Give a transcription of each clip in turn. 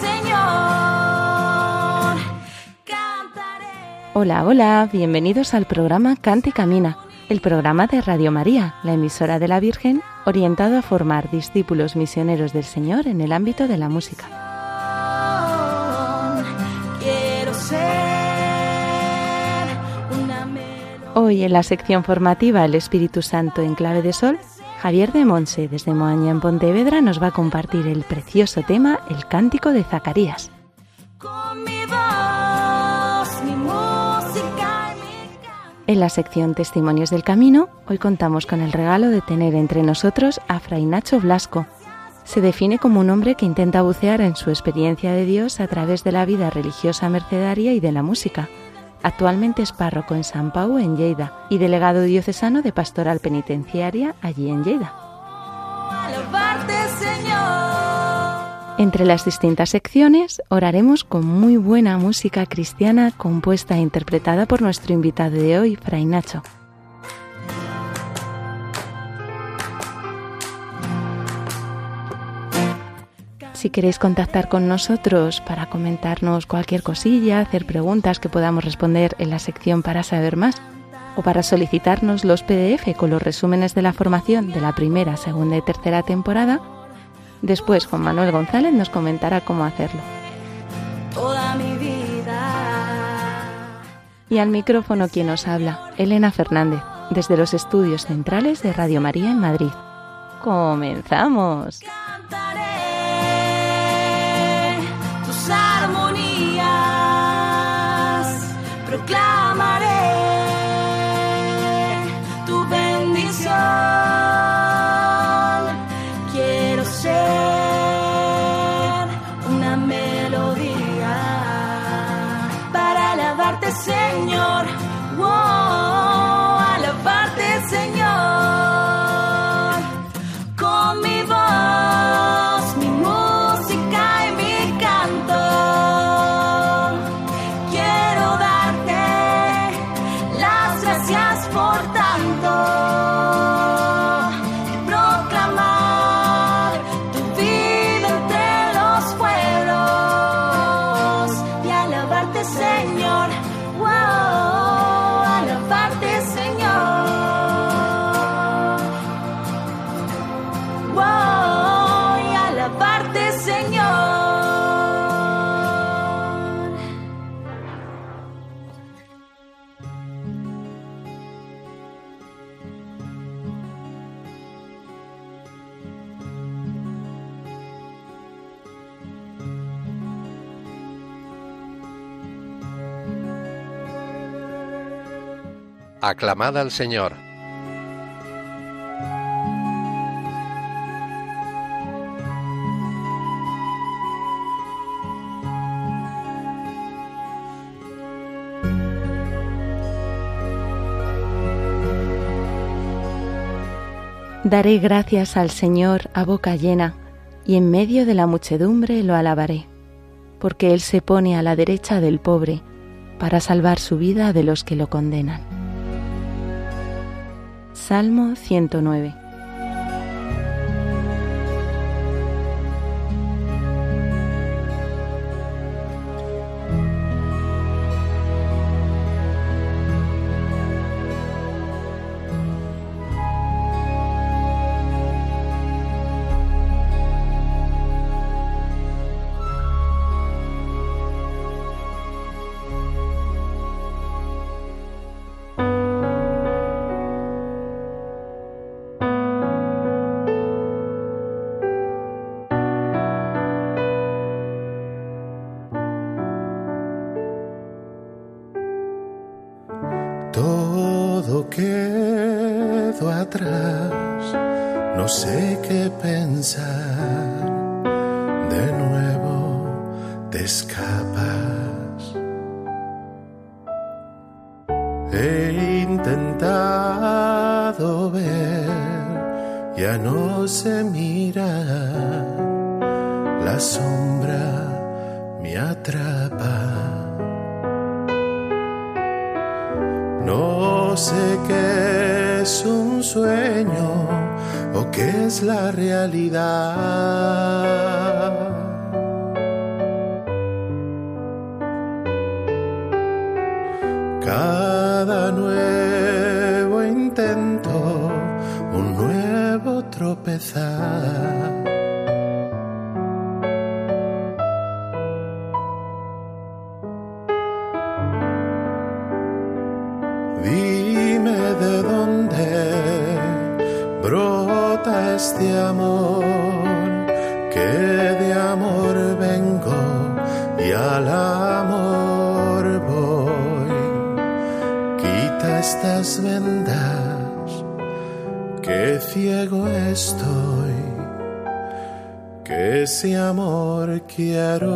Señor. Cantaré. Hola, hola, bienvenidos al programa Canta y Camina, el programa de Radio María, la emisora de la Virgen, orientado a formar discípulos misioneros del Señor en el ámbito de la música. Quiero ser una melodía. Hoy en la sección formativa El Espíritu Santo en clave de sol, Javier de Monse desde Moaña en Pontevedra nos va a compartir el precioso tema El Cántico de Zacarías. En la sección Testimonios del Camino, hoy contamos con el regalo de tener entre nosotros a Fray Nacho Blasco. Se define como un hombre que intenta bucear en su experiencia de Dios a través de la vida religiosa mercedaria y de la música. Actualmente es párroco en San Pau, en Lleida, y delegado diocesano de Pastoral Penitenciaria allí en Lleida. Entre las distintas secciones, oraremos con muy buena música cristiana compuesta e interpretada por nuestro invitado de hoy, Fray Nacho. Si queréis contactar con nosotros para comentarnos cualquier cosilla, hacer preguntas que podamos responder en la sección para saber más, o para solicitarnos los PDF con los resúmenes de la formación de la primera, segunda y tercera temporada, después Juan Manuel González nos comentará cómo hacerlo. Toda mi vida. Y al micrófono quien nos habla, Elena Fernández, desde los estudios centrales de Radio María en Madrid. ¡Comenzamos! Cantaré Aclamad al Señor. Daré gracias al Señor a boca llena, y en medio de la muchedumbre lo alabaré, porque Él se pone a la derecha del pobre, para salvar su vida de los que lo condenan. Salmo 109 intentado ver, ya no se mira, la sombra me atrapa. No sé qué es un sueño o qué es la realidad. Dime de dónde brota este amor, que de amor vengo y al amor voy. Quita estas vendas, que ciego estoy, que ese amor quiero.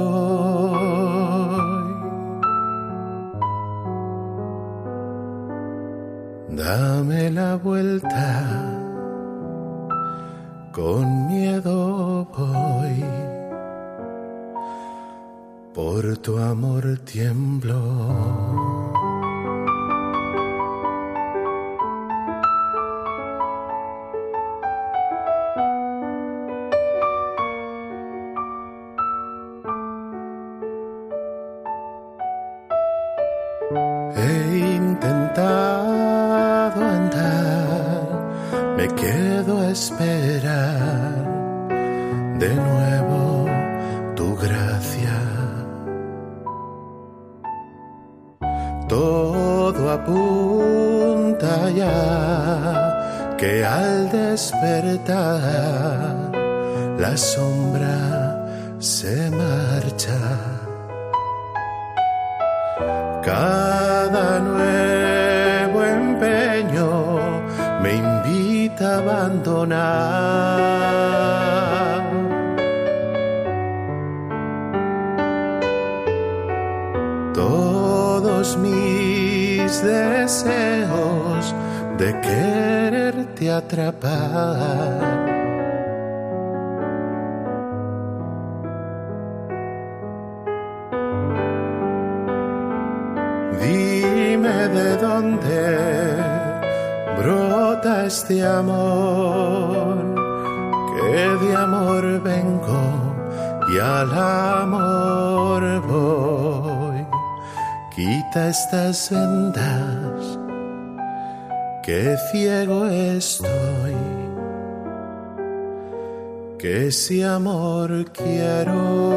Me quedo a esperar de nuevo tu gracia. Todo apunta ya que al despertar la sombra se marcha. Invita a abandonar. Todos mis deseos de quererte atrapar. Brota este amor, que de amor vengo y al amor voy. Quita estas vendas, que ciego estoy, que ese amor quiero.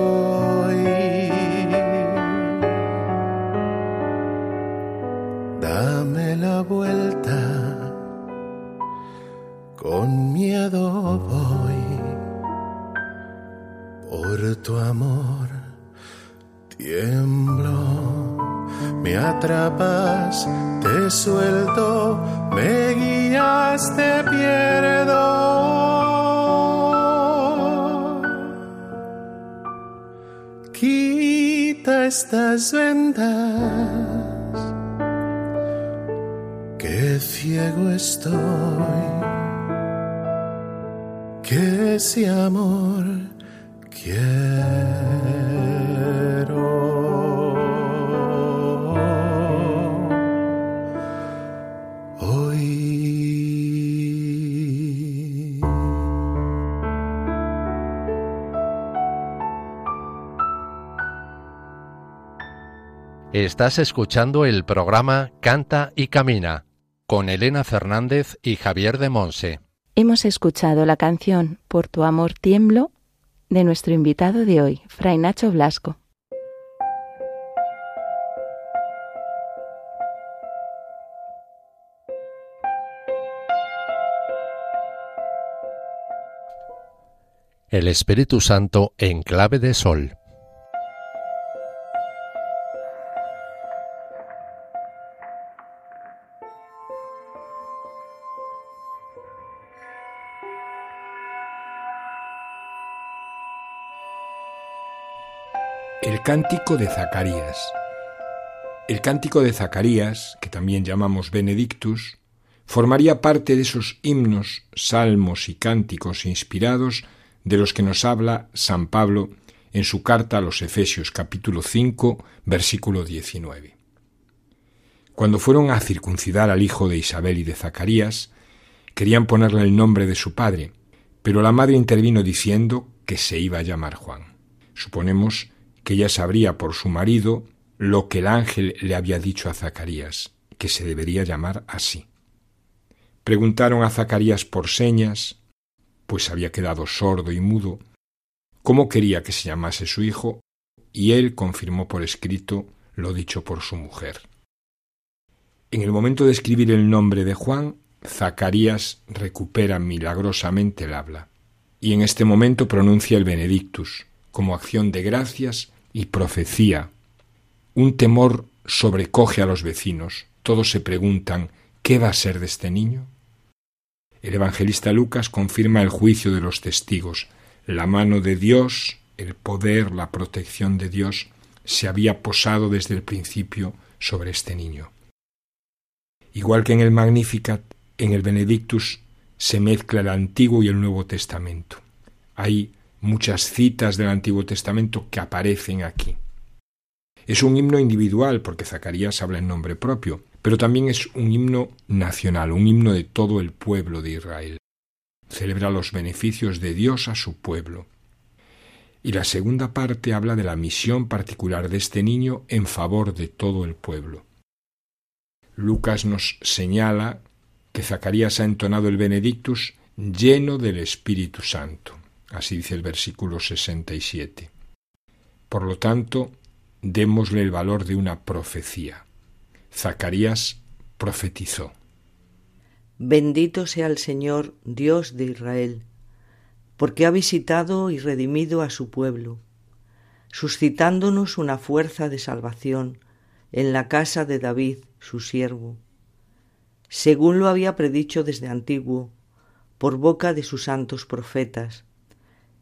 Suelto, me guías, te pierdo. Quita estas vendas que ciego estoy, que ese amor quiero Estás escuchando el programa Canta y Camina con Elena Fernández y Javier de Monse. Hemos escuchado la canción Por tu amor tiemblo de nuestro invitado de hoy, Fray Nacho Blasco. El Espíritu Santo en clave de sol. Cántico de Zacarías. El cántico de Zacarías, que también llamamos Benedictus, formaría parte de esos himnos, salmos y cánticos inspirados de los que nos habla San Pablo en su carta a los Efesios capítulo 5, versículo 19. Cuando fueron a circuncidar al hijo de Isabel y de Zacarías, querían ponerle el nombre de su padre, pero la madre intervino diciendo que se iba a llamar Juan. Suponemos que ella sabría por su marido lo que el ángel le había dicho a Zacarías, que se debería llamar así. Preguntaron a Zacarías por señas, pues había quedado sordo y mudo, cómo quería que se llamase su hijo, y él confirmó por escrito lo dicho por su mujer. En el momento de escribir el nombre de Juan, Zacarías recupera milagrosamente el habla, y en este momento pronuncia el Benedictus, como acción de gracias y profecía. Un temor sobrecoge a los vecinos. Todos se preguntan ¿qué va a ser de este niño? El evangelista Lucas confirma el juicio de los testigos. La mano de Dios, el poder, la protección de Dios se había posado desde el principio sobre este niño. Igual que en el Magnificat, en el Benedictus se mezcla el Antiguo y el Nuevo Testamento. Hay muchas citas del Antiguo Testamento que aparecen aquí. Es un himno individual porque Zacarías habla en nombre propio, pero también es un himno nacional, un himno de todo el pueblo de Israel. Celebra los beneficios de Dios a su pueblo. Y la segunda parte habla de la misión particular de este niño en favor de todo el pueblo. Lucas nos señala que Zacarías ha entonado el Benedictus lleno del Espíritu Santo. Así dice el versículo 67. Por lo tanto, démosle el valor de una profecía. Zacarías profetizó. Bendito sea el Señor, Dios de Israel, porque ha visitado y redimido a su pueblo, suscitándonos una fuerza de salvación en la casa de David, su siervo, según lo había predicho desde antiguo, por boca de sus santos profetas.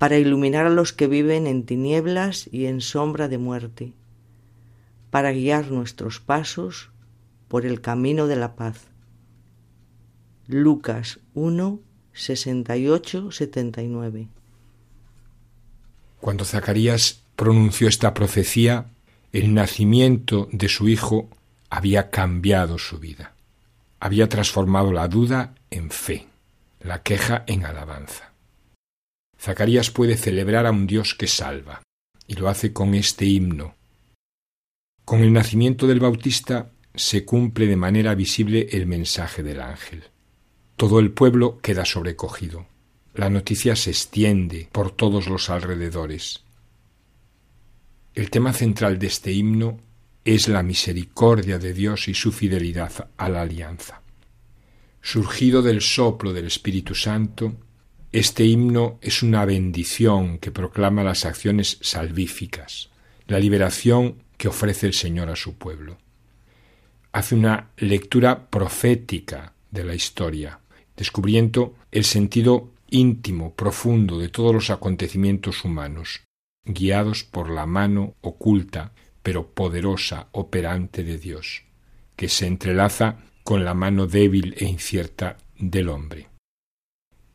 para iluminar a los que viven en tinieblas y en sombra de muerte, para guiar nuestros pasos por el camino de la paz. Lucas 1, 68, 79. Cuando Zacarías pronunció esta profecía, el nacimiento de su hijo había cambiado su vida. Había transformado la duda en fe, la queja en alabanza. Zacarías puede celebrar a un Dios que salva, y lo hace con este himno. Con el nacimiento del Bautista se cumple de manera visible el mensaje del ángel. Todo el pueblo queda sobrecogido. La noticia se extiende por todos los alrededores. El tema central de este himno es la misericordia de Dios y su fidelidad a la alianza. Surgido del soplo del Espíritu Santo, este himno es una bendición que proclama las acciones salvíficas, la liberación que ofrece el Señor a su pueblo. Hace una lectura profética de la historia, descubriendo el sentido íntimo, profundo de todos los acontecimientos humanos, guiados por la mano oculta pero poderosa, operante de Dios, que se entrelaza con la mano débil e incierta del hombre.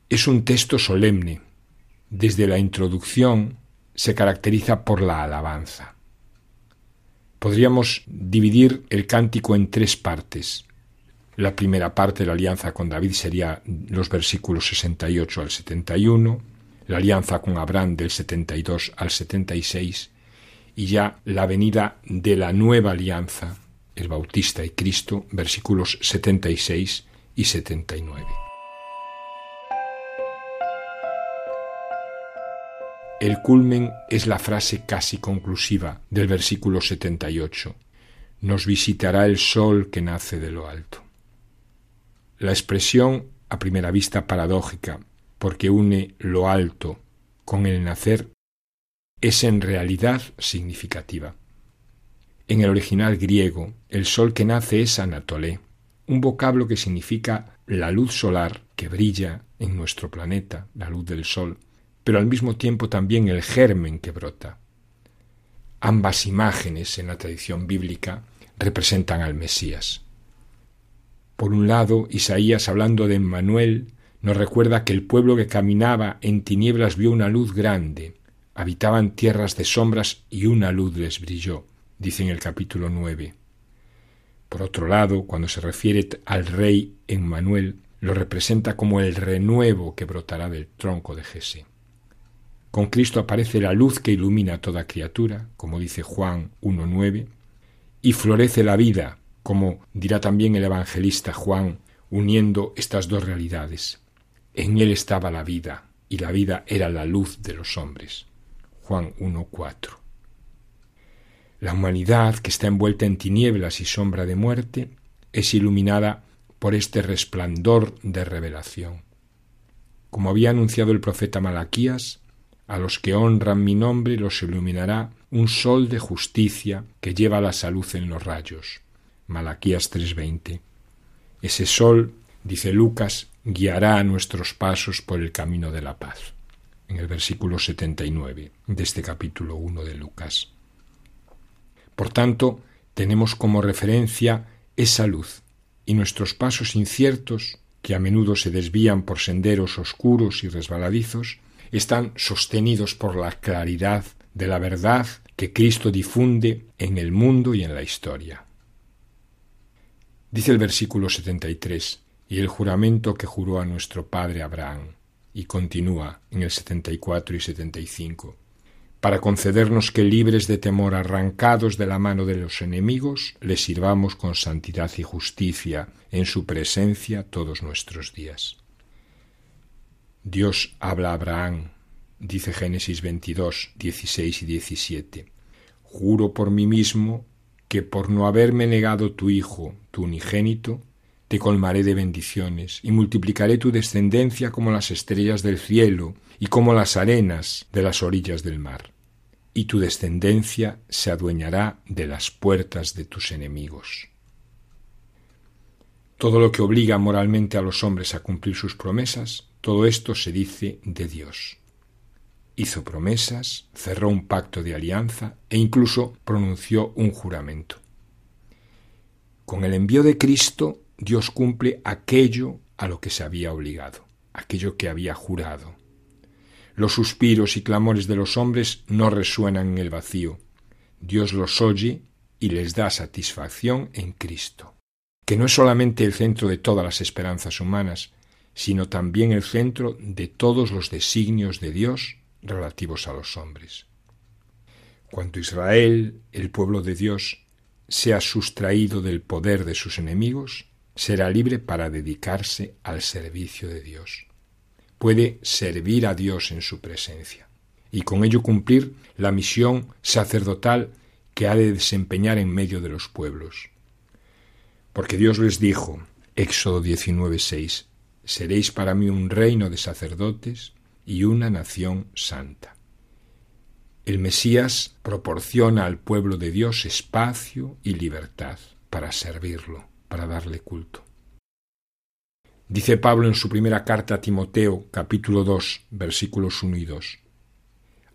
Es un texto solemne. Desde la introducción se caracteriza por la alabanza. Podríamos dividir el cántico en tres partes. La primera parte de la alianza con David sería los versículos 68 al 71, la alianza con Abraham del 72 al 76 y ya la venida de la nueva alianza, el Bautista y Cristo, versículos 76 y 79. El culmen es la frase casi conclusiva del versículo 78. Nos visitará el sol que nace de lo alto. La expresión, a primera vista paradójica, porque une lo alto con el nacer, es en realidad significativa. En el original griego, el sol que nace es anatolé, un vocablo que significa la luz solar que brilla en nuestro planeta, la luz del sol, pero al mismo tiempo también el germen que brota. Ambas imágenes en la tradición bíblica representan al Mesías. Por un lado, Isaías, hablando de Emmanuel, nos recuerda que el pueblo que caminaba en tinieblas vio una luz grande, habitaban tierras de sombras y una luz les brilló, dice en el capítulo 9. Por otro lado, cuando se refiere al rey Emmanuel, lo representa como el renuevo que brotará del tronco de Jesé. Con Cristo aparece la luz que ilumina a toda criatura, como dice Juan 1.9, y florece la vida, como dirá también el evangelista Juan, uniendo estas dos realidades. En él estaba la vida, y la vida era la luz de los hombres. Juan 1.4. La humanidad, que está envuelta en tinieblas y sombra de muerte, es iluminada por este resplandor de revelación. Como había anunciado el profeta Malaquías, a los que honran mi nombre los iluminará un sol de justicia que lleva la salud en los rayos. Malaquías 3:20. Ese sol, dice Lucas, guiará a nuestros pasos por el camino de la paz. En el versículo 79 de este capítulo 1 de Lucas. Por tanto, tenemos como referencia esa luz y nuestros pasos inciertos, que a menudo se desvían por senderos oscuros y resbaladizos, están sostenidos por la claridad de la verdad que Cristo difunde en el mundo y en la historia. Dice el versículo 73, y el juramento que juró a nuestro padre Abraham, y continúa en el 74 y 75, para concedernos que libres de temor arrancados de la mano de los enemigos, le sirvamos con santidad y justicia en su presencia todos nuestros días. Dios habla a Abraham, dice Génesis 22, 16 y 17. Juro por mí mismo que por no haberme negado tu Hijo, tu unigénito, te colmaré de bendiciones y multiplicaré tu descendencia como las estrellas del cielo y como las arenas de las orillas del mar. Y tu descendencia se adueñará de las puertas de tus enemigos. Todo lo que obliga moralmente a los hombres a cumplir sus promesas todo esto se dice de Dios. Hizo promesas, cerró un pacto de alianza e incluso pronunció un juramento. Con el envío de Cristo, Dios cumple aquello a lo que se había obligado, aquello que había jurado. Los suspiros y clamores de los hombres no resuenan en el vacío. Dios los oye y les da satisfacción en Cristo, que no es solamente el centro de todas las esperanzas humanas, sino también el centro de todos los designios de Dios relativos a los hombres. Cuando Israel, el pueblo de Dios, sea sustraído del poder de sus enemigos, será libre para dedicarse al servicio de Dios. Puede servir a Dios en su presencia y con ello cumplir la misión sacerdotal que ha de desempeñar en medio de los pueblos. Porque Dios les dijo, Éxodo 19:6, seréis para mí un reino de sacerdotes y una nación santa. El Mesías proporciona al pueblo de Dios espacio y libertad para servirlo, para darle culto. Dice Pablo en su primera carta a Timoteo, capítulo 2, versículos 1 y 2.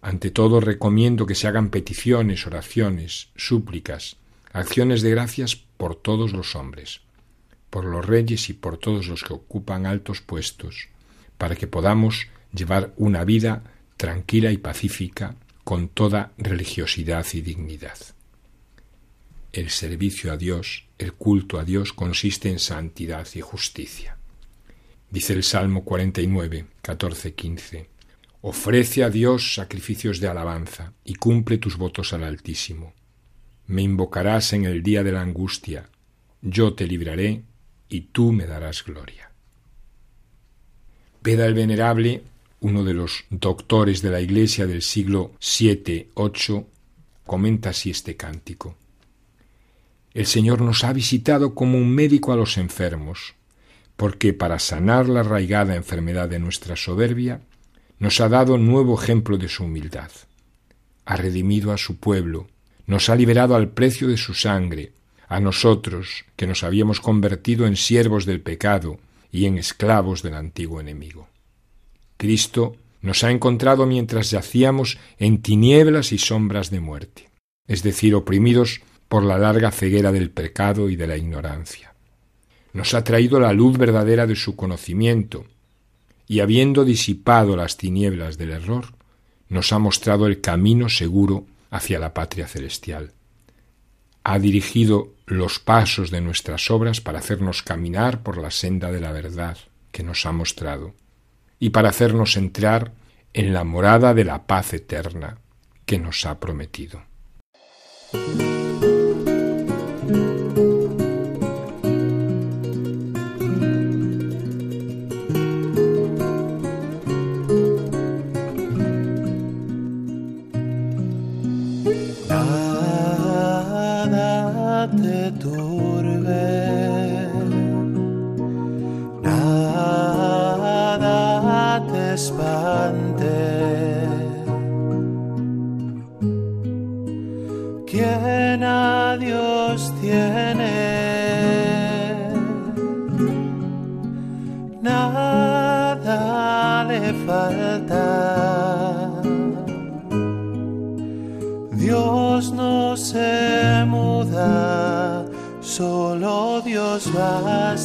Ante todo recomiendo que se hagan peticiones, oraciones, súplicas, acciones de gracias por todos los hombres por los reyes y por todos los que ocupan altos puestos, para que podamos llevar una vida tranquila y pacífica con toda religiosidad y dignidad. el servicio a Dios, el culto a Dios consiste en santidad y justicia. Dice el Salmo 49, 14, 15. Ofrece a Dios sacrificios de alabanza y cumple tus votos al Altísimo. Me invocarás en el día de la angustia, yo te libraré y tú me darás gloria. Beda el Venerable, uno de los doctores de la Iglesia del siglo VII-VIII, comenta así este cántico. El Señor nos ha visitado como un médico a los enfermos, porque para sanar la arraigada enfermedad de nuestra soberbia, nos ha dado nuevo ejemplo de su humildad. Ha redimido a su pueblo, nos ha liberado al precio de su sangre, a nosotros que nos habíamos convertido en siervos del pecado y en esclavos del antiguo enemigo. Cristo nos ha encontrado mientras yacíamos en tinieblas y sombras de muerte, es decir, oprimidos por la larga ceguera del pecado y de la ignorancia. Nos ha traído la luz verdadera de su conocimiento, y habiendo disipado las tinieblas del error, nos ha mostrado el camino seguro hacia la patria celestial. Ha dirigido los pasos de nuestras obras para hacernos caminar por la senda de la verdad que nos ha mostrado, y para hacernos entrar en la morada de la paz eterna que nos ha prometido. Solo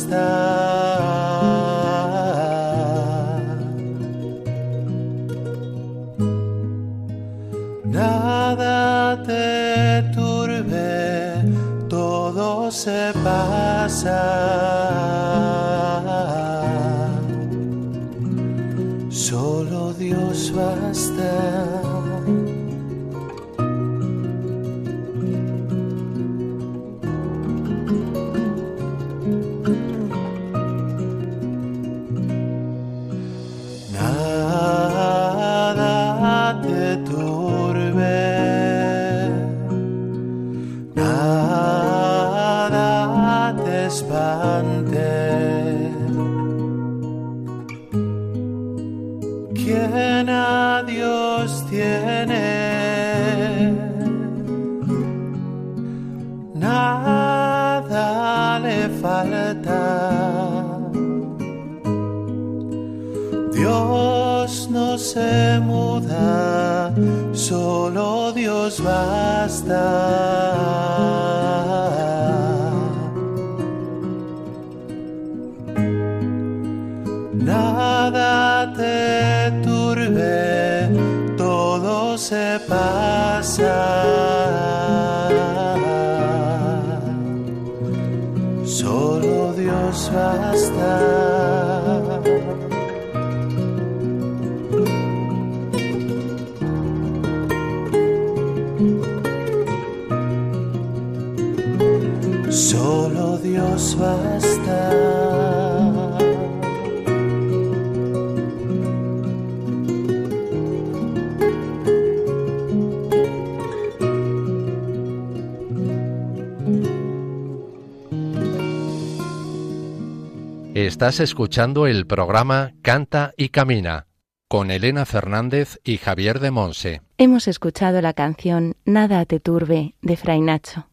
Estás escuchando el programa Canta y Camina con Elena Fernández y Javier de Monse. Hemos escuchado la canción Nada te turbe de Fray Nacho.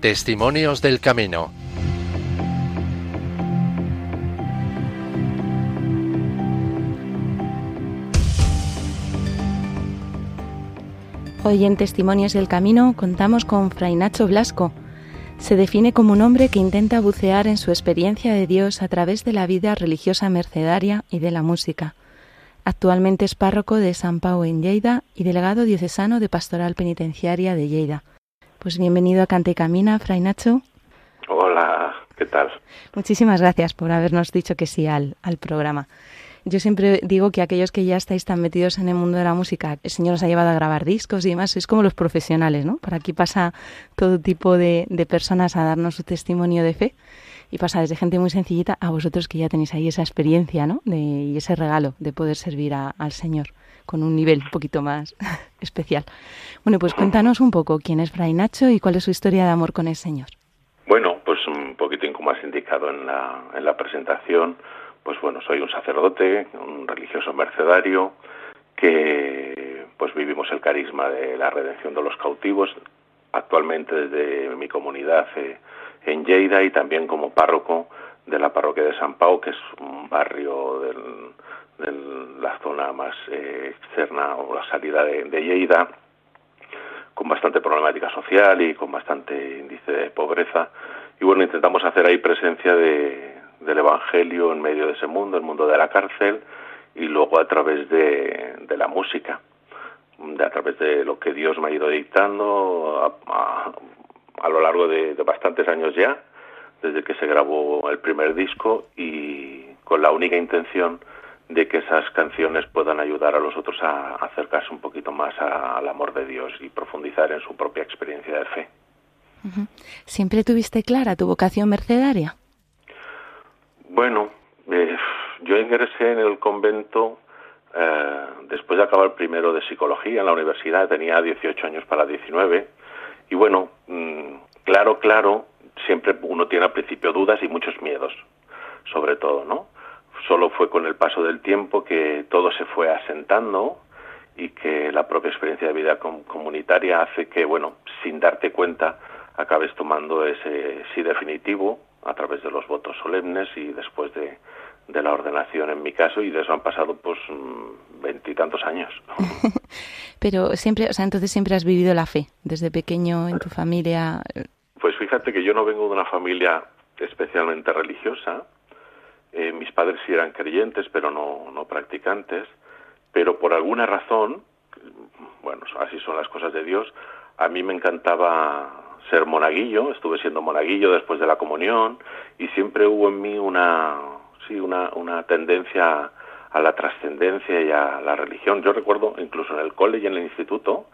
Testimonios del Camino. Hoy en Testimonios del Camino contamos con Fray Nacho Blasco. Se define como un hombre que intenta bucear en su experiencia de Dios a través de la vida religiosa mercedaria y de la música. Actualmente es párroco de San Pau en Lleida y delegado diocesano de Pastoral Penitenciaria de Lleida. Pues bienvenido a Cante y Camina, Fray Nacho. Hola, ¿qué tal? Muchísimas gracias por habernos dicho que sí al, al programa. Yo siempre digo que aquellos que ya estáis tan metidos en el mundo de la música, el Señor os ha llevado a grabar discos y demás, sois como los profesionales, ¿no? Por aquí pasa todo tipo de, de personas a darnos su testimonio de fe y pasa desde gente muy sencillita a vosotros que ya tenéis ahí esa experiencia, ¿no? De, y ese regalo de poder servir a- al Señor con un nivel un poquito más especial. Bueno, pues cuéntanos un poco quién es Fray Nacho y cuál es su historia de amor con el Señor. Bueno, pues un poquitín como has indicado en la, en la presentación, pues bueno, soy un sacerdote, un religioso mercedario, que pues vivimos el carisma de la redención de los cautivos, actualmente desde mi comunidad eh, en Lleida y también como párroco de la parroquia de San Pau, que es un barrio de la zona más eh, externa o la salida de, de Lleida, con bastante problemática social y con bastante índice de pobreza. Y bueno, intentamos hacer ahí presencia de, del Evangelio en medio de ese mundo, el mundo de la cárcel, y luego a través de, de la música, de, a través de lo que Dios me ha ido dictando a, a, a lo largo de, de bastantes años ya, desde que se grabó el primer disco y con la única intención de que esas canciones puedan ayudar a los otros a acercarse un poquito más a- al amor de Dios y profundizar en su propia experiencia de fe. ¿Siempre tuviste clara tu vocación mercedaria? Bueno, eh, yo ingresé en el convento eh, después de acabar primero de psicología en la universidad, tenía 18 años para 19, y bueno, mm, claro, claro, siempre uno tiene al principio dudas y muchos miedos, sobre todo, ¿no? Solo fue con el paso del tiempo que todo se fue asentando y que la propia experiencia de vida com- comunitaria hace que, bueno, sin darte cuenta, acabes tomando ese sí definitivo a través de los votos solemnes y después de, de la ordenación en mi caso y de eso han pasado pues veintitantos años. Pero siempre, o sea, entonces siempre has vivido la fe, desde pequeño en tu familia. Pues fíjate que yo no vengo de una familia especialmente religiosa. Eh, mis padres sí eran creyentes, pero no, no practicantes. Pero por alguna razón, bueno, así son las cosas de Dios, a mí me encantaba ser monaguillo. Estuve siendo monaguillo después de la comunión y siempre hubo en mí una, sí, una, una tendencia a la trascendencia y a la religión. Yo recuerdo incluso en el cole y en el instituto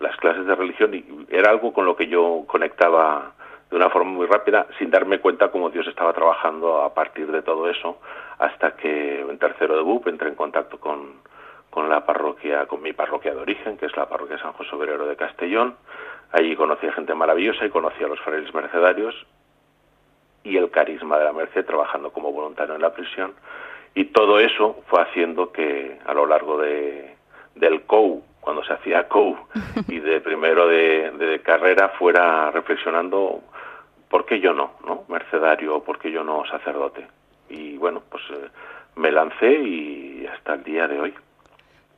las clases de religión y era algo con lo que yo conectaba de una forma muy rápida sin darme cuenta cómo Dios estaba trabajando a partir de todo eso hasta que en tercero de BUP entré en contacto con, con la parroquia, con mi parroquia de origen, que es la parroquia San José Obrero de Castellón. Allí conocí a gente maravillosa y conocí a los frailes mercedarios y el carisma de la Merced trabajando como voluntario en la prisión. Y todo eso fue haciendo que a lo largo de, del COU, cuando se hacía COU, y de primero de, de carrera, fuera reflexionando por qué yo no, ¿no? Mercedario, por qué yo no sacerdote. Y bueno, pues eh, me lancé y hasta el día de hoy.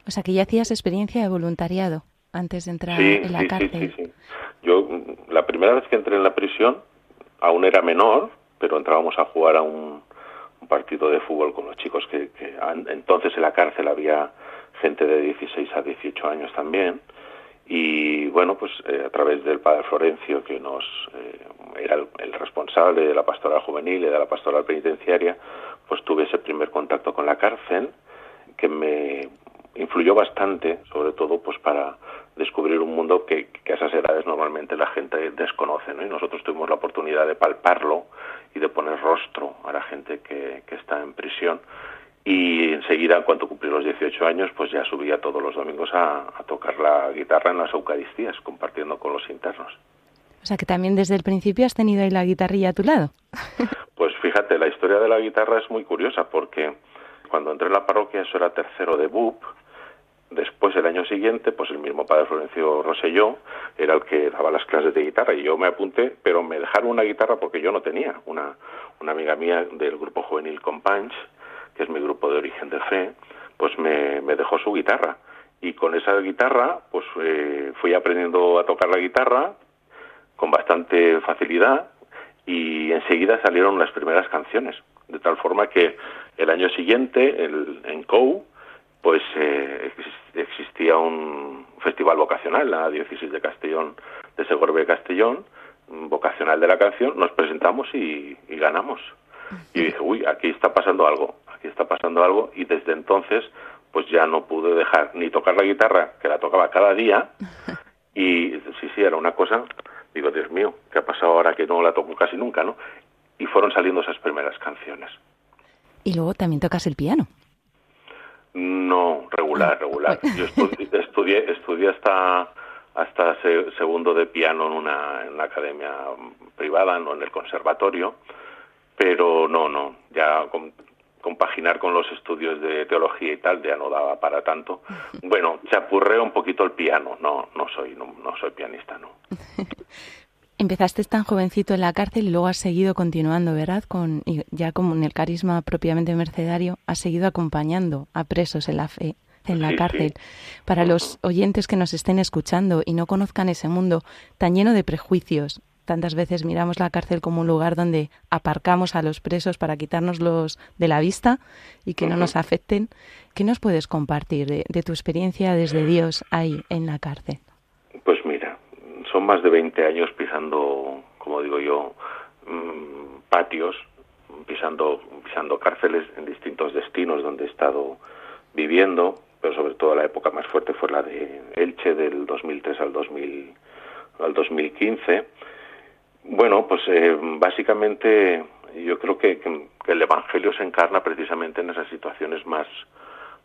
O sea, que ya hacías experiencia de voluntariado antes de entrar Sí, en la sí, sí, sí, cárcel. sí. Yo, mm, la primera vez que entré en la prisión, aún era menor, pero entrábamos a jugar a un, un partido de fútbol con los chicos que, que an- entonces en la cárcel había gente de 16 a 18 años también. Y bueno, pues eh, a través del padre Florencio, que nos eh, era el, el responsable de la pastoral juvenil y de la pastoral penitenciaria, pues tuve ese primer contacto con la cárcel que me influyó bastante, sobre todo pues para descubrir un mundo que, que a esas edades normalmente la gente desconoce, ¿no? Y nosotros tuvimos la oportunidad de palparlo y de poner rostro a la gente que, que está en prisión. Y enseguida, en cuanto cumplí los 18 años, pues ya subía todos los domingos a, a tocar la guitarra en las Eucaristías, compartiendo con los internos. O sea, que también desde el principio has tenido ahí la guitarrilla a tu lado. Pues fíjate, la historia de la guitarra es muy curiosa porque cuando entré en la parroquia, eso era tercero de BUP, después el año siguiente, pues el mismo padre Florencio Roselló era el que daba las clases de guitarra y yo me apunté, pero me dejaron una guitarra porque yo no tenía. Una, una amiga mía del grupo juvenil Companys, que es mi grupo de origen de fe, pues me, me dejó su guitarra. Y con esa guitarra, pues eh, fui aprendiendo a tocar la guitarra con bastante facilidad y enseguida salieron las primeras canciones. De tal forma que el año siguiente, el, en COU, pues eh, existía un festival vocacional la diócesis de Castellón, de Segorbe Castellón, vocacional de la canción, nos presentamos y, y ganamos. Y dije, uy, aquí está pasando algo, aquí está pasando algo, y desde entonces pues ya no pude dejar ni tocar la guitarra, que la tocaba cada día, y sí, sí, era una cosa, digo, Dios mío, ¿qué ha pasado ahora que no la toco casi nunca, no? Y fueron saliendo esas primeras canciones. Y luego también tocas el piano. No, regular, regular. Yo estudi- estudié, estudié hasta hasta se- segundo de piano en una, en una academia privada, no en el conservatorio, pero no, no, ya com- compaginar con los estudios de teología y tal ya no daba para tanto. Bueno, chapurreo un poquito el piano, no, no soy, no, no soy pianista, no. Empezaste tan jovencito en la cárcel y luego has seguido continuando, ¿verdad? Con, y ya como en el carisma propiamente mercedario, has seguido acompañando a presos en la fe, en la Sí, sí. cárcel. Para los oyentes que nos estén escuchando y no conozcan ese mundo tan lleno de prejuicios, tantas veces miramos la cárcel como un lugar donde aparcamos a los presos para quitárnoslos de la vista y que no nos afecten. ¿Qué nos puedes compartir de, de tu experiencia desde Dios ahí en la cárcel? Son más de 20 años pisando, como digo yo, mm, patios, pisando, pisando cárceles en distintos destinos donde he estado viviendo, pero sobre todo la época más fuerte fue la de Elche del 2003 al, 2000, al 2015. Bueno, pues eh, básicamente yo creo que el Evangelio se encarna precisamente en esas situaciones más,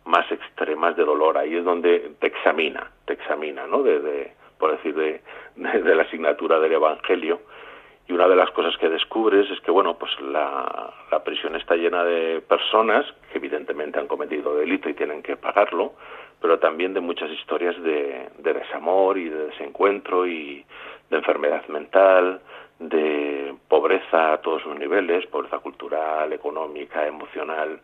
más extremas de dolor. Ahí es donde te examina, te examina, ¿no? De, de- por decir, de, de- la asignatura del Evangelio. Y una de las cosas que descubres es que, bueno, pues la, la prisión está llena de personas que evidentemente han cometido delito y tienen que pagarlo, pero también de muchas historias de, de desamor y de desencuentro y de enfermedad mental, de pobreza a todos sus niveles, pobreza cultural, económica, emocional,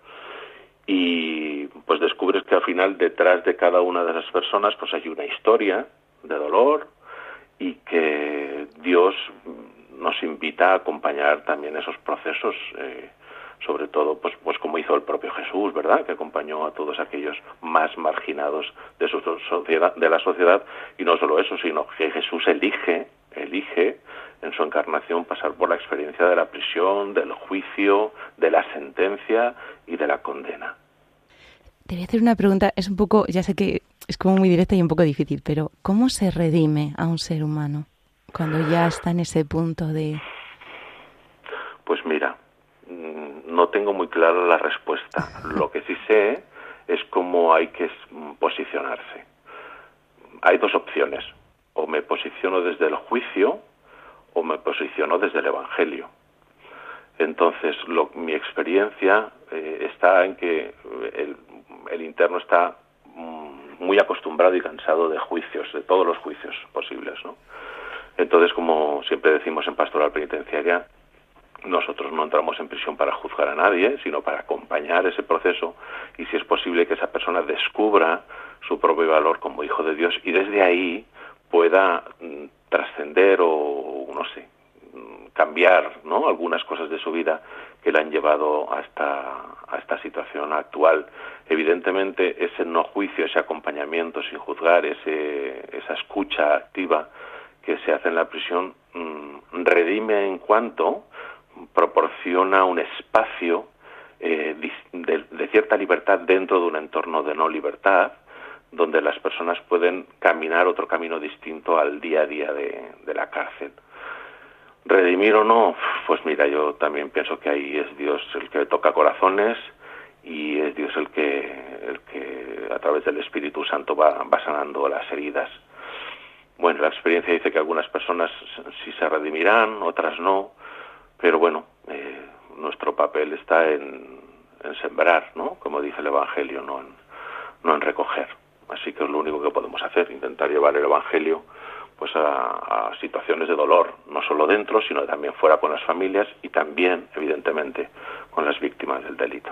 y pues descubres que al final detrás de cada una de esas personas pues hay una historia de dolor y que Dios nos invita a acompañar también esos procesos eh, sobre todo pues pues como hizo el propio Jesús verdad que acompañó a todos aquellos más marginados de su sociedad de la sociedad. Y no solo eso sino que Jesús elige elige en su encarnación pasar por la experiencia de la prisión del juicio de la sentencia y de la condena Te voy a hacer una pregunta, es un poco, ya sé que es como muy directa y un poco difícil, pero ¿cómo se redime a un ser humano cuando ya está en ese punto de... Pues mira, mm, no tengo muy clara la respuesta. Lo que sí sé es cómo hay que mm, posicionarse. Hay dos opciones. O me posiciono desde el juicio o me posiciono desde el Evangelio. Entonces, lo- mi experiencia eh, está en que eh, el, el interno está mm, muy acostumbrado y cansado de juicios, de todos los juicios posibles, ¿no? Entonces, como siempre decimos en Pastoral Penitenciaria, nosotros no entramos en prisión para juzgar a nadie, sino para acompañar ese proceso y si es posible que esa persona descubra su propio valor como hijo de Dios y desde ahí pueda mm, trascender o no sé, cambiar, ¿no? algunas cosas de su vida que le han llevado a esta, situación actual. Evidentemente, ese no juicio, ese acompañamiento sin juzgar, ese, esa escucha activa que se hace en la prisión, mm, redime en cuanto proporciona un espacio eh, de, cierta libertad dentro de un entorno de no libertad, donde las personas pueden caminar otro camino distinto al día a día de la cárcel. Redimir o no, pues mira, yo también pienso que ahí es Dios el que toca corazones y es Dios el que, el que a través del Espíritu Santo va, va sanando las heridas. Bueno, la experiencia dice que algunas personas sí se redimirán, otras no, pero bueno, eh, nuestro papel está en, en sembrar, ¿no? Como dice el Evangelio, no en, no en recoger. Así que es lo único que podemos hacer, intentar llevar el Evangelio pues a, a situaciones de dolor, no solo dentro, sino también fuera con las familias y también, evidentemente, con las víctimas del delito.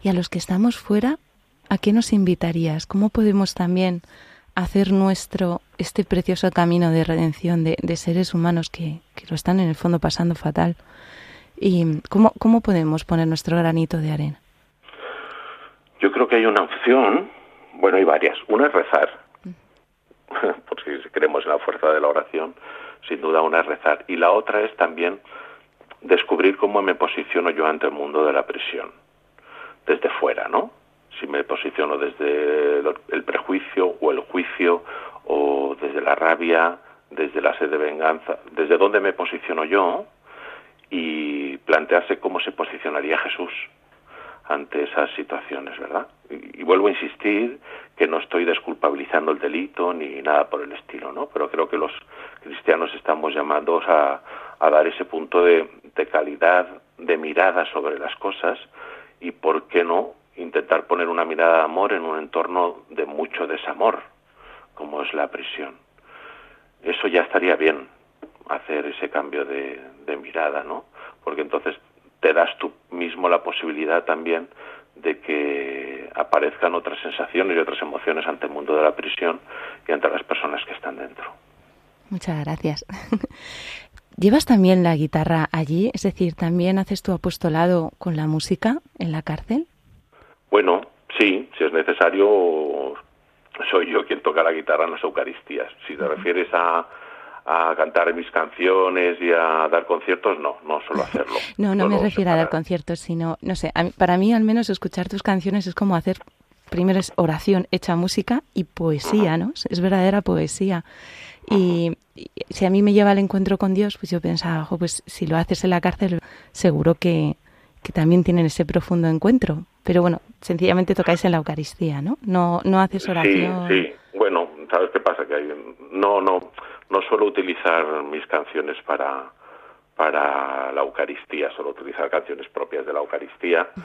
Y a los que estamos fuera, ¿a qué nos invitarías? ¿Cómo podemos también hacer nuestro este precioso camino de redención de, de seres humanos que, que lo están en el fondo pasando fatal? ¿Y cómo, cómo podemos poner nuestro granito de arena? Yo creo que hay una opción, bueno, hay varias. Una es rezar, porque si creemos en la fuerza de la oración, sin duda una es rezar. Y la otra es también descubrir cómo me posiciono yo ante el mundo de la prisión, desde fuera, ¿no? Si me posiciono desde el prejuicio o el juicio o desde la rabia, desde la sed de venganza, desde dónde me posiciono yo y plantearse cómo se posicionaría Jesús ante esas situaciones, ¿verdad? Y, vuelvo a insistir que no estoy desculpabilizando el delito ni nada por el estilo, ¿no? Pero creo que los cristianos estamos llamados a, a dar ese punto de, calidad de mirada sobre las cosas y, ¿por qué no?, intentar poner una mirada de amor en un entorno de mucho desamor, como es la prisión. Eso ya estaría bien, hacer ese cambio de mirada, ¿no? Porque entonces te das tú mismo la posibilidad también de que aparezcan otras sensaciones y otras emociones ante el mundo de la prisión y ante las personas que están dentro. Muchas gracias. ¿Llevas también la guitarra allí? Es decir, ¿también haces tu apostolado con la música en la cárcel? Bueno, sí, si es necesario, soy yo quien toca la guitarra en las Eucaristías. Si te refieres a, a cantar mis canciones y a dar conciertos, no, no suelo hacerlo. no, no me refiero a dar conciertos, sino, no sé, mí- para mí al menos escuchar tus canciones es como hacer, primero es oración hecha música y poesía, ¿no? Es verdadera poesía. Y, y si a mí me lleva al encuentro con Dios, pues yo pensaba, "Jo, pues si lo haces en la cárcel, seguro que, que también tienen ese profundo encuentro. Pero bueno, sencillamente tocáis en la Eucaristía, ¿no? No, no haces oración. Sí, sí. Bueno, ¿sabes qué pasa? Que hay- no, no, no suelo utilizar mis canciones para, para la Eucaristía, suelo utilizar canciones propias de la Eucaristía.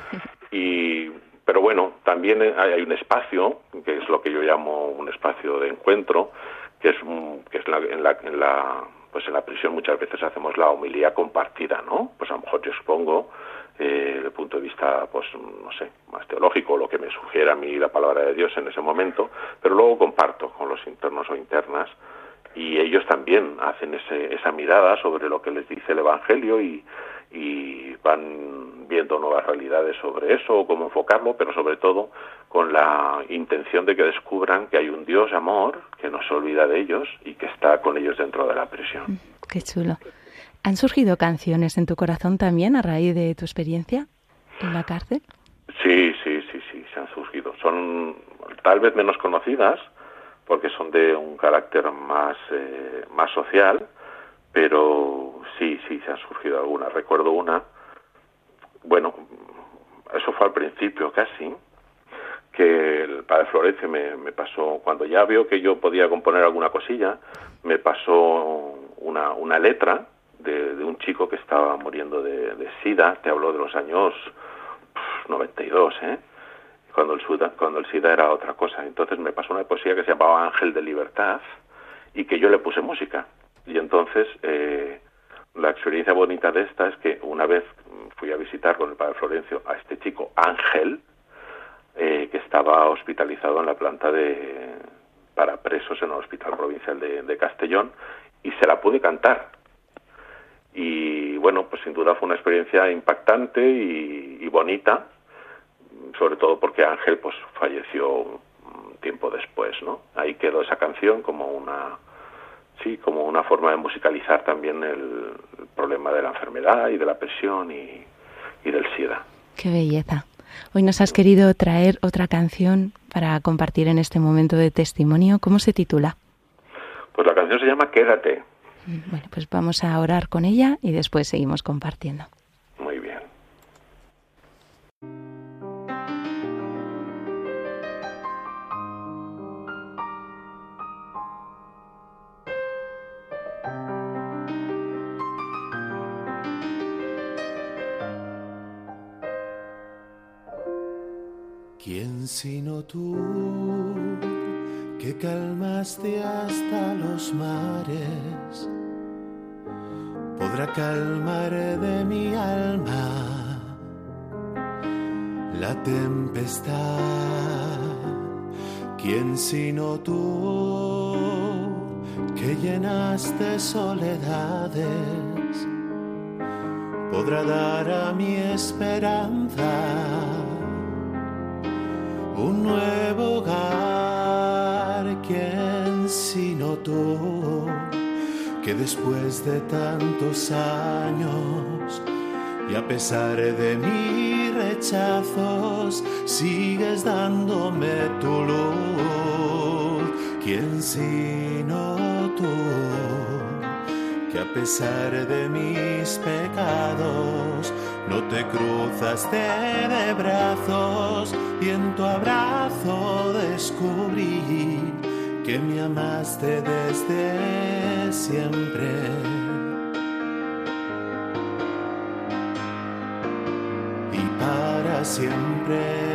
Y, pero bueno, también hay, un espacio, que es lo que yo llamo un espacio de encuentro, que es, que es la, en la, en la pues en la prisión muchas veces hacemos la homilía compartida, ¿no? Pues a lo mejor yo expongo eh, el punto de vista, pues, no sé, más teológico, lo que me sugiera a mí la palabra de Dios en ese momento, pero luego comparto con los internos o internas y ellos también hacen ese, esa mirada sobre lo que les dice el Evangelio y, y van viendo nuevas realidades sobre eso, o cómo enfocarlo, pero sobre todo con la intención de que descubran que hay un Dios amor que no se olvida de ellos y que está con ellos dentro de la prisión. Qué chulo. ¿Han surgido canciones en tu corazón también a raíz de tu experiencia en la cárcel? Sí, sí, sí, sí, se han surgido. Son tal vez menos conocidas porque son de un carácter más, eh, más social, pero sí, sí, se han surgido algunas. Recuerdo una, bueno, eso fue al principio casi, que el padre Florencio me, me pasó, cuando ya vio que yo podía componer alguna cosilla, me pasó una, una letra de, de un chico que estaba muriendo de, de SIDA, te hablo de los años pf, 92, ¿eh? Cuando el, SIDA, cuando el SIDA era otra cosa. Entonces me pasó una poesía que se llamaba Ángel de Libertad y que yo le puse música. Y entonces eh, la experiencia bonita de esta es que una vez fui a visitar con el padre Florencio a este chico Ángel, eh, que estaba hospitalizado en la planta de para presos en el Hospital Provincial de, de Castellón, y se la pude cantar. Y bueno, pues sin duda fue una experiencia impactante y, y bonita, sobre todo porque Ángel pues falleció un tiempo después, ¿no? Ahí quedó esa canción como una sí, como una forma de musicalizar también el, el problema de la enfermedad y de la presión y, y del SIDA. Qué belleza. Hoy nos has querido traer otra canción para compartir en este momento de testimonio. ¿Cómo se titula? Pues la canción se llama Quédate. Bueno, pues vamos a orar con ella y después seguimos compartiendo. Tú que calmaste hasta los mares? Podrá calmar de mi alma la tempestad. ¿Quién sino tú que llenaste soledades? Podrá dar a mi esperanza un nuevo hogar, ¿quién sino tú? Que después de tantos años y a pesar de mis rechazos, sigues dándome tu luz, ¿quién sino tú? Que a pesar de mis pecados, no te cruzaste de brazos y en tu abrazo descubrí que me amaste desde siempre. Y para siempre.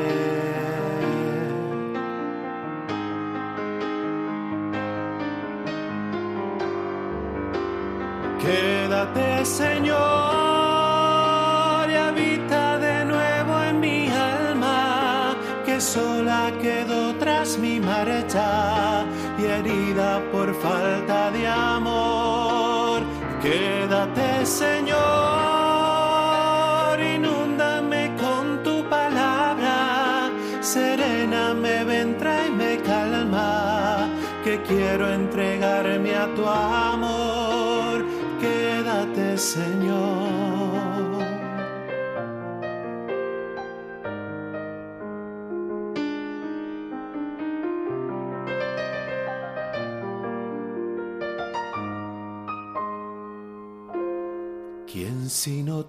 Quédate, Señor, sola quedó tras mi marcha y herida por falta de amor. Quédate, Señor, inúndame con tu palabra, serena me ven, me calma, que quiero entregarme a tu amor. Quédate, Señor.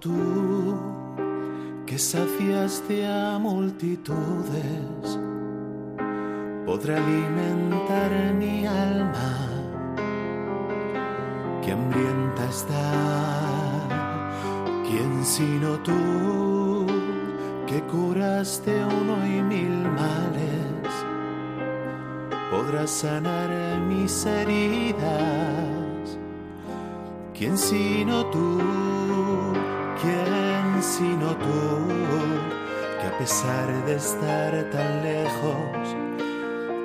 Tú que saciaste a multitudes podrá alimentar mi alma que hambrienta está? ¿Quién sino tú que curaste uno y mil males podrá sanar mis heridas? ¿Quién sino tú? ¿Quién sino tú? Que a pesar de estar tan lejos,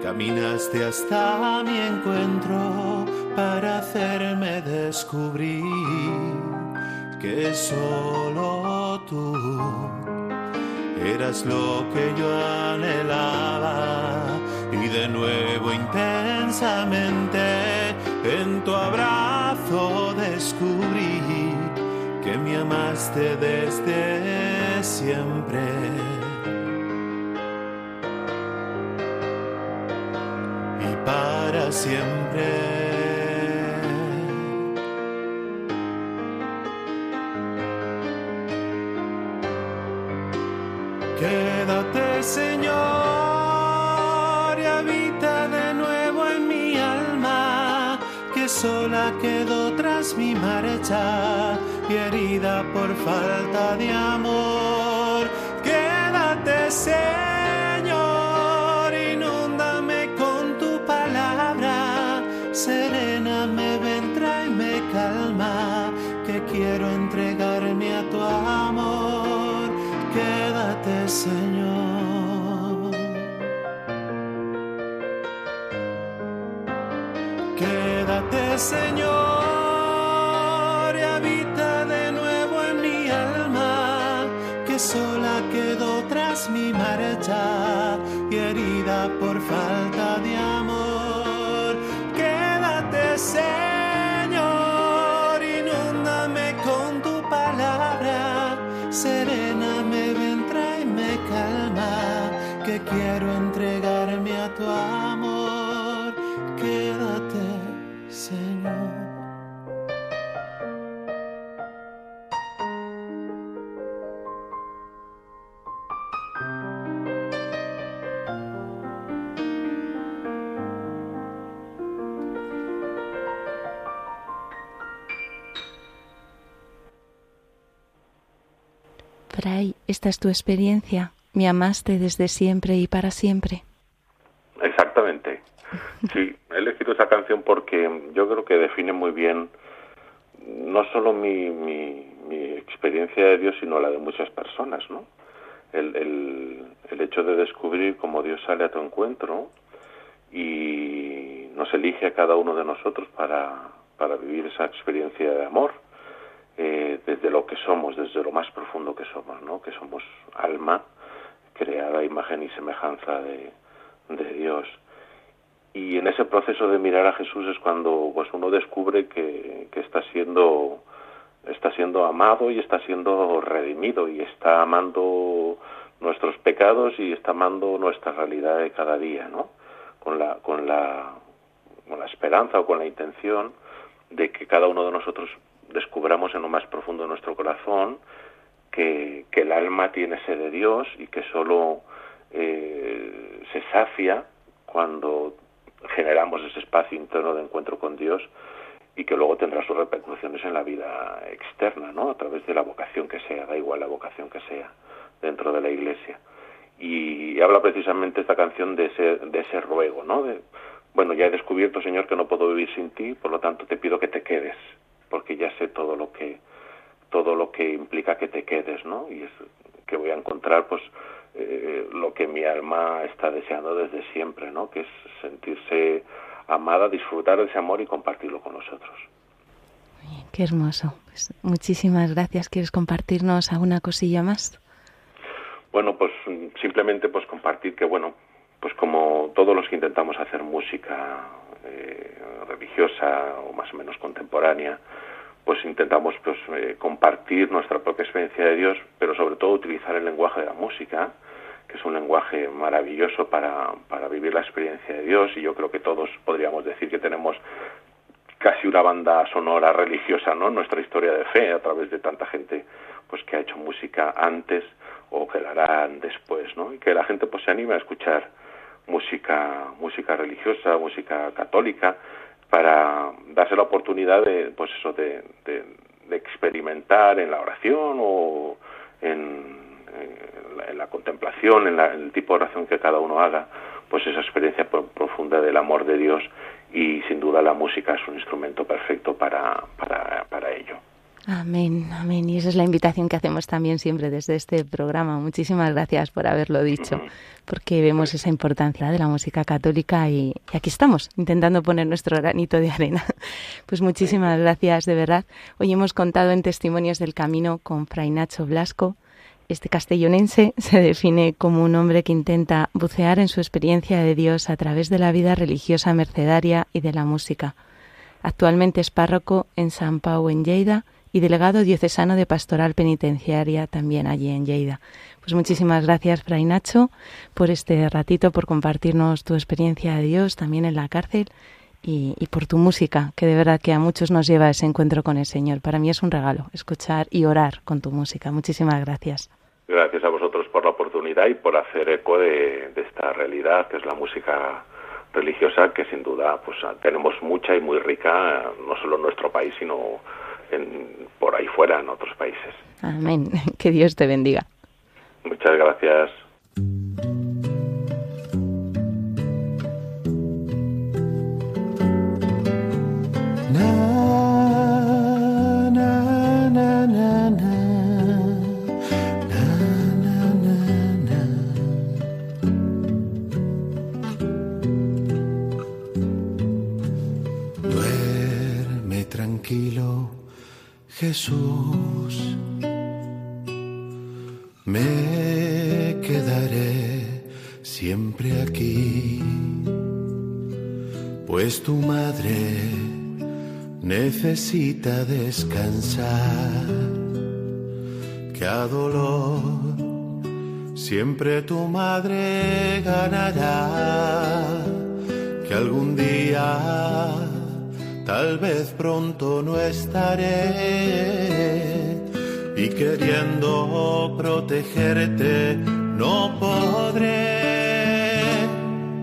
caminaste hasta mi encuentro para hacerme descubrir que solo tú eras lo que yo anhelaba y de nuevo intensamente me amaste desde siempre. Y para siempre. Quédate, Señor, y habita de nuevo en mi alma, que sola quedó tras mi marcha y herida por falta de amor. Quédate, Señor, inúndame con tu palabra, serena me vendrá y me calma, que quiero entregarme a tu amor. Quédate, Señor. Quédate, Señor, Esta es tu experiencia. Me amaste desde siempre y para siempre. Exactamente. Sí, he elegido esa canción porque yo creo que define muy bien no solo mi, experiencia de Dios, sino la de muchas personas, ¿no? El, el, el hecho de descubrir cómo Dios sale a tu encuentro y nos elige a cada uno de nosotros para, vivir esa experiencia de amor lo que somos, desde lo más profundo que somos, ¿no? Que somos alma, creada imagen y semejanza de, de Dios. Y en ese proceso de mirar a Jesús es cuando pues uno descubre que, que está siendo está siendo amado y está siendo redimido y está amando nuestros pecados y está amando nuestra realidad de cada día, ¿no? Con la con la con la esperanza o con la intención de que cada uno de nosotros descubramos en lo más profundo de nuestro corazón que, que el alma tiene sed de Dios y que solo eh, se sacia cuando generamos ese espacio interno de encuentro con Dios y que luego tendrá sus repercusiones en la vida externa, ¿no? A través de la vocación que sea, da igual la vocación que sea dentro de la Iglesia. Y habla precisamente esta canción de ese, de ese ruego, ¿no? De, bueno, ya he descubierto, Señor, que no puedo vivir sin ti, por lo tanto te pido que te quedes, porque ya sé todo lo que todo lo que implica que te quedes, ¿no? Y es que voy a encontrar, pues, eh, lo que mi alma está deseando desde siempre, ¿no? Que es sentirse amada, disfrutar de ese amor y compartirlo con nosotros. Qué hermoso. Pues muchísimas gracias. ¿Quieres compartirnos alguna cosilla más? Bueno, pues simplemente pues compartir que bueno, pues como todos los que intentamos hacer música eh, religiosa o más o menos contemporánea, pues intentamos pues eh, compartir nuestra propia experiencia de Dios, pero sobre todo utilizar el lenguaje de la música, que es un lenguaje maravilloso para, para vivir la experiencia de Dios y yo creo que todos podríamos decir que tenemos casi una banda sonora religiosa, ¿no? Nuestra historia de fe a través de tanta gente pues que ha hecho música antes o que la harán después, ¿no? Y que la gente pues se anime a escuchar música música religiosa, música católica para darse la oportunidad de pues eso de, de, de experimentar en la oración o en, la, en la contemplación, en, la, el tipo de oración que cada uno haga, pues esa experiencia profunda del amor de Dios y sin duda la música es un instrumento perfecto para, para, para ello. Amén, amén. Y esa es la invitación que hacemos también siempre desde este programa. Muchísimas gracias por haberlo dicho, porque vemos esa importancia de la música católica y, y, aquí estamos, intentando poner nuestro granito de arena. Pues muchísimas gracias, de verdad. Hoy hemos contado en Testimonios del Camino con Fray Nacho Blasco. Este castellonense se define como un hombre que intenta bucear en su experiencia de Dios a través de la vida religiosa mercedaria y de la música. Actualmente es párroco en San Pau, en Lleida, y delegado diocesano de Pastoral Penitenciaria también allí en Lleida. Pues muchísimas gracias, Fray Nacho, por este ratito, por compartirnos tu experiencia de Dios también en la cárcel y, y, por tu música, que de verdad que a muchos nos lleva a ese encuentro con el Señor. Para mí es un regalo escuchar y orar con tu música. Muchísimas gracias. Gracias a vosotros por la oportunidad y por hacer eco de, de esta realidad que es la música religiosa, que sin duda pues tenemos mucha y muy rica, no solo en nuestro país, sino en, por ahí fuera, en otros países. Amén. Que Dios te bendiga. Muchas gracias. Jesús. Me quedaré siempre aquí, pues tu madre necesita descansar. Que a dolor siempre tu madre ganará. Que algún día, tal vez pronto no estaré. Y queriendo protegerte, no podré.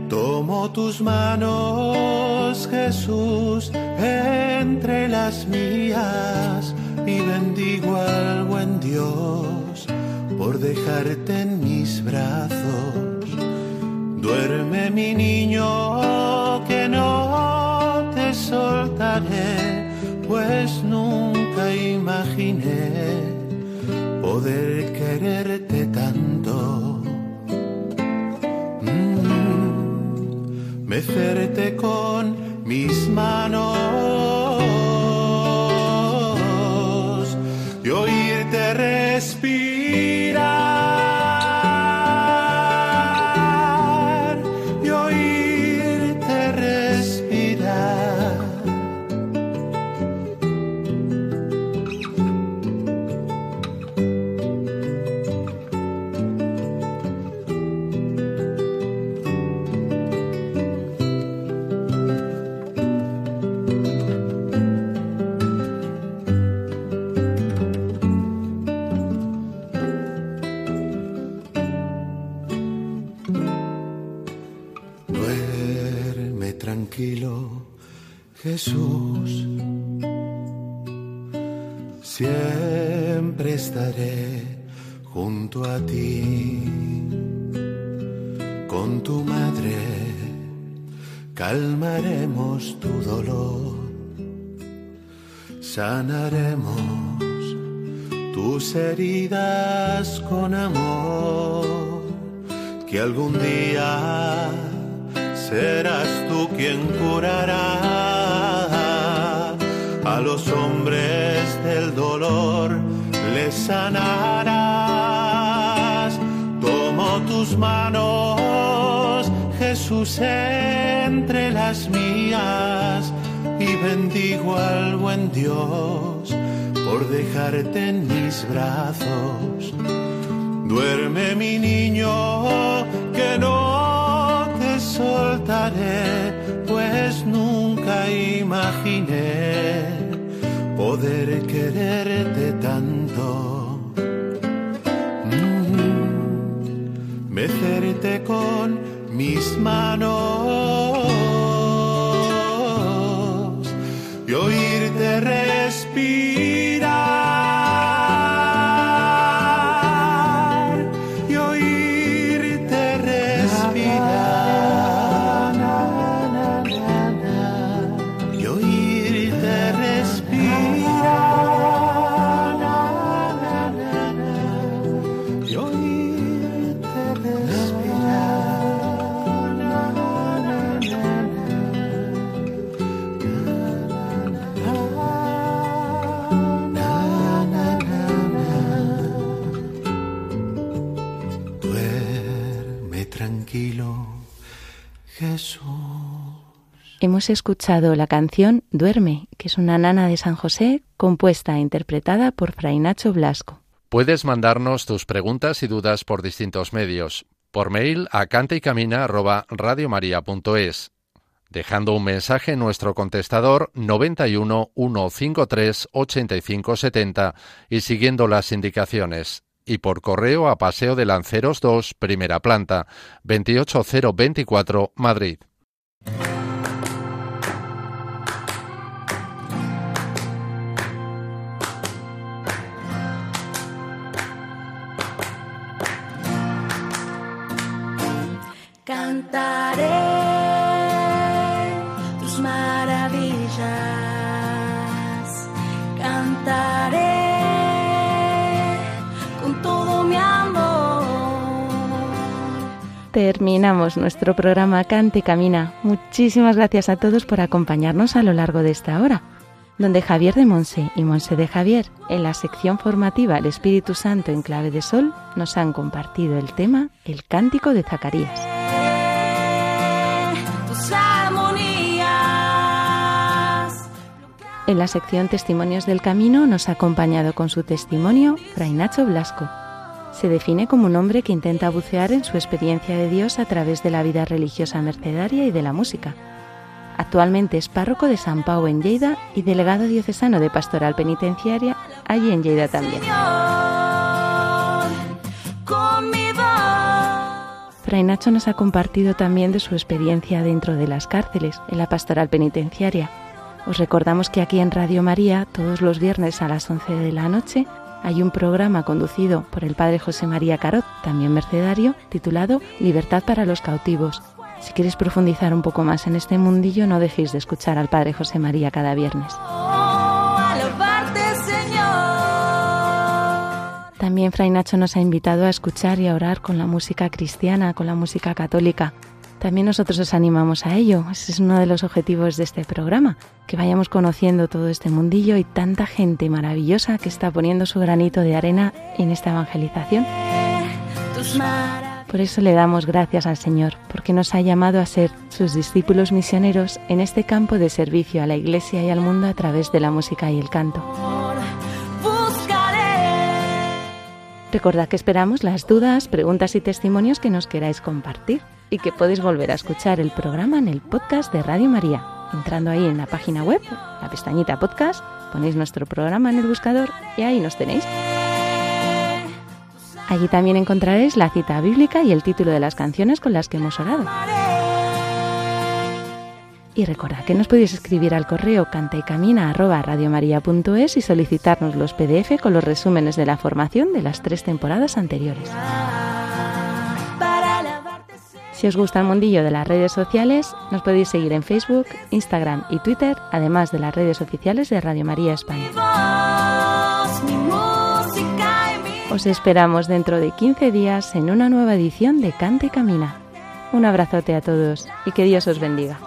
Tomo tus manos, Jesús, entre las mías y bendigo al buen Dios por dejarte en mis brazos. Duerme mi niño que no soltaré, pues nunca imaginé poder quererte tanto. Mm, mecerte con mis manos Jesús, siempre estaré junto a ti. Con tu madre calmaremos tu dolor, sanaremos tus heridas con amor, que algún día serás tú quien curará a los hombres del dolor, les sanarás. Tomo tus manos, Jesús, entre las mías y bendigo al buen Dios por dejarte en mis brazos. Duerme mi niño, que no te soltaré, pues nunca imaginé poder quererte tanto. Mm, con mis manos Hemos escuchado la canción Duerme, que es una nana de San José, compuesta e interpretada por Fray Nacho Blasco. Puedes mandarnos tus preguntas y dudas por distintos medios. Por mail a cantaycamina@radiomaria.es, dejando un mensaje en nuestro contestador 91 153 85 70 y siguiendo las indicaciones. Y por correo a Paseo de Lanceros 2, primera planta, 28024, Madrid. Terminamos nuestro programa Cante y Camina. Muchísimas gracias a todos por acompañarnos a lo largo de esta hora, donde Javier de Monse y Monse de Javier, en la sección formativa El Espíritu Santo en clave de sol, nos han compartido el tema El Cántico de Zacarías. En la sección Testimonios del Camino nos ha acompañado con su testimonio Fray Nacho Blasco. Se define como un hombre que intenta bucear en su experiencia de Dios a través de la vida religiosa mercedaria y de la música. Actualmente es párroco de San Pau en Lleida y delegado diocesano de Pastoral Penitenciaria allí en Lleida también. Fray Nacho nos ha compartido también de su experiencia dentro de las cárceles, en la pastoral penitenciaria. Os recordamos que aquí en Radio María, todos los viernes a las 11 de la noche, hay un programa conducido por el padre José María Carot, también mercedario, titulado Libertad para los cautivos. Si queréis profundizar un poco más en este mundillo, no dejéis de escuchar al padre José María cada viernes. También Fray Nacho nos ha invitado a escuchar y a orar con la música cristiana, con la música católica. También nosotros os animamos a ello. Ese es uno de los objetivos de este programa, que vayamos conociendo todo este mundillo y tanta gente maravillosa que está poniendo su granito de arena en esta evangelización. Por eso le damos gracias al Señor, porque nos ha llamado a ser sus discípulos misioneros en este campo de servicio a la Iglesia y al mundo a través de la música y el canto. Recordad que esperamos las dudas, preguntas y testimonios que nos queráis compartir y que podéis volver a escuchar el programa en el podcast de Radio María. Entrando ahí en la página web, la pestañita podcast, ponéis nuestro programa en el buscador y ahí nos tenéis. Allí también encontraréis la cita bíblica y el título de las canciones con las que hemos orado. Y recordad que nos podéis escribir al correo canta y camina y solicitarnos los PDF con los resúmenes de la formación de las tres temporadas anteriores. Si os gusta el mundillo de las redes sociales, nos podéis seguir en Facebook, Instagram y Twitter, además de las redes oficiales de Radio María España. Os esperamos dentro de 15 días en una nueva edición de Cante y Camina. Un abrazote a todos y que Dios os bendiga.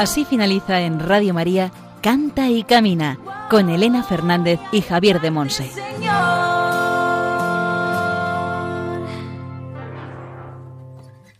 Así finaliza en Radio María Canta y Camina con Elena Fernández y Javier de Monse. Señor.